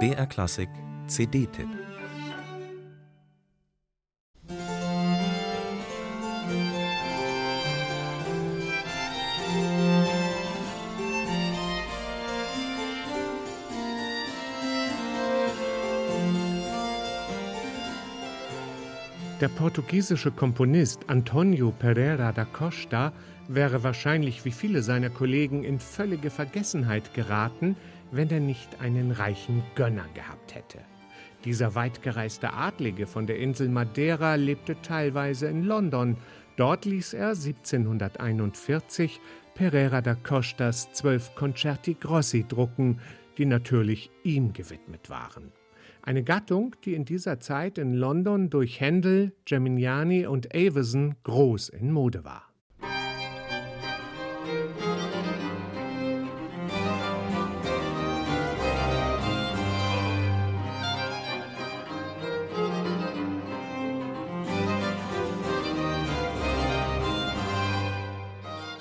BR Klassik CD-Tipp Der portugiesische Komponist Antonio Pereira da Costa wäre wahrscheinlich wie viele seiner Kollegen in völlige Vergessenheit geraten, wenn er nicht einen reichen Gönner gehabt hätte. Dieser weitgereiste Adlige von der Insel Madeira lebte teilweise in London. Dort ließ er 1741 Pereira da Costas zwölf Concerti Grossi drucken, die natürlich ihm gewidmet waren. Eine Gattung, die in dieser Zeit in London durch Händel, Geminiani und Avison groß in Mode war.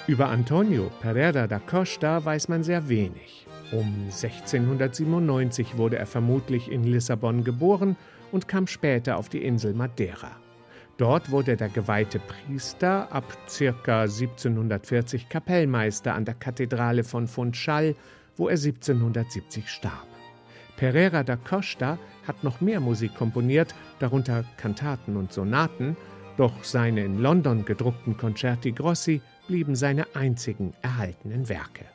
Über Antonio Pereira da Costa weiß man sehr wenig. Um 1697 wurde er vermutlich in Lissabon geboren und kam später auf die Insel Madeira. Dort wurde der geweihte Priester ab ca. 1740 Kapellmeister an der Kathedrale von Funchal, wo er 1770 starb. Pereira da Costa hat noch mehr Musik komponiert, darunter Kantaten und Sonaten, doch seine in London gedruckten Concerti Grossi blieben seine einzigen erhaltenen Werke.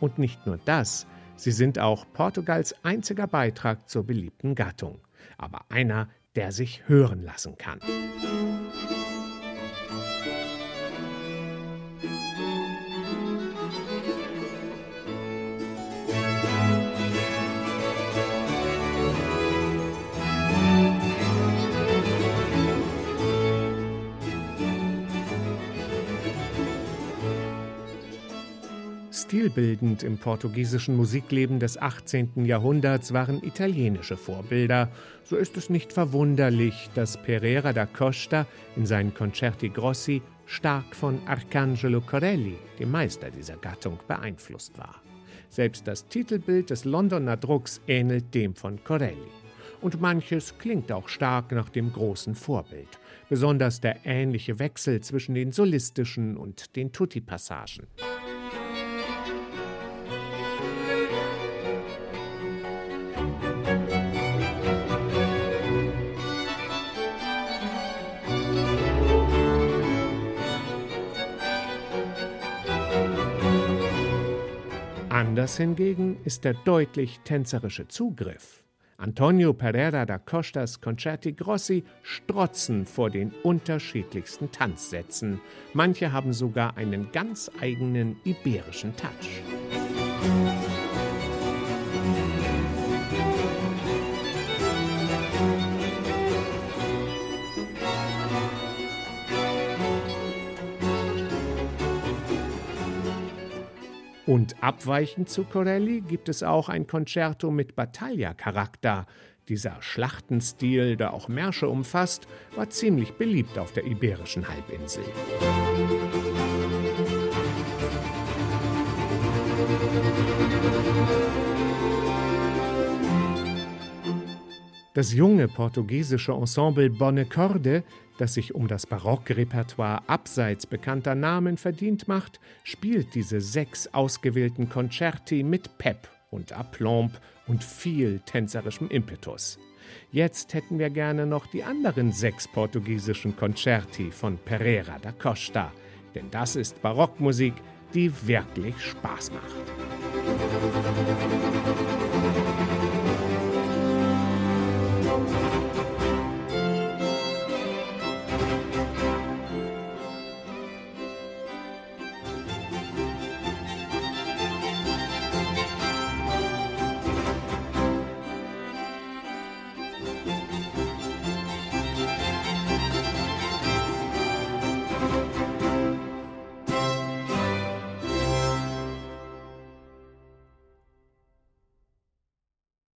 Und nicht nur das, Sie sind auch Portugals einziger Beitrag zur beliebten Gattung, aber einer, der sich hören lassen kann. Stilbildend im portugiesischen Musikleben des 18. Jahrhunderts waren italienische Vorbilder. So ist es nicht verwunderlich, dass Pereira da Costa in seinen Concerti Grossi stark von Arcangelo Corelli, dem Meister dieser Gattung, beeinflusst war. Selbst das Titelbild des Londoner Drucks ähnelt dem von Corelli. Und manches klingt auch stark nach dem großen Vorbild, besonders der ähnliche Wechsel zwischen den solistischen und den Tutti-Passagen. Anders hingegen ist der deutlich tänzerische Zugriff. Antonio Pereira da Costas Concerti Grossi strotzen vor den unterschiedlichsten Tanzsätzen. Manche haben sogar einen ganz eigenen iberischen Touch. Und abweichend zu Corelli gibt es auch ein Concerto mit Battaglia-Charakter. Dieser Schlachtenstil, der auch Märsche umfasst, war ziemlich beliebt auf der iberischen Halbinsel. Das junge portugiesische Ensemble Bonne Corde das sich um das Barockrepertoire abseits bekannter Namen verdient macht, spielt diese sechs ausgewählten Concerti mit Pep und Aplomb und viel tänzerischem Impetus. Jetzt hätten wir gerne noch die anderen sechs portugiesischen Concerti von Pereira da Costa, denn das ist Barockmusik, die wirklich Spaß macht.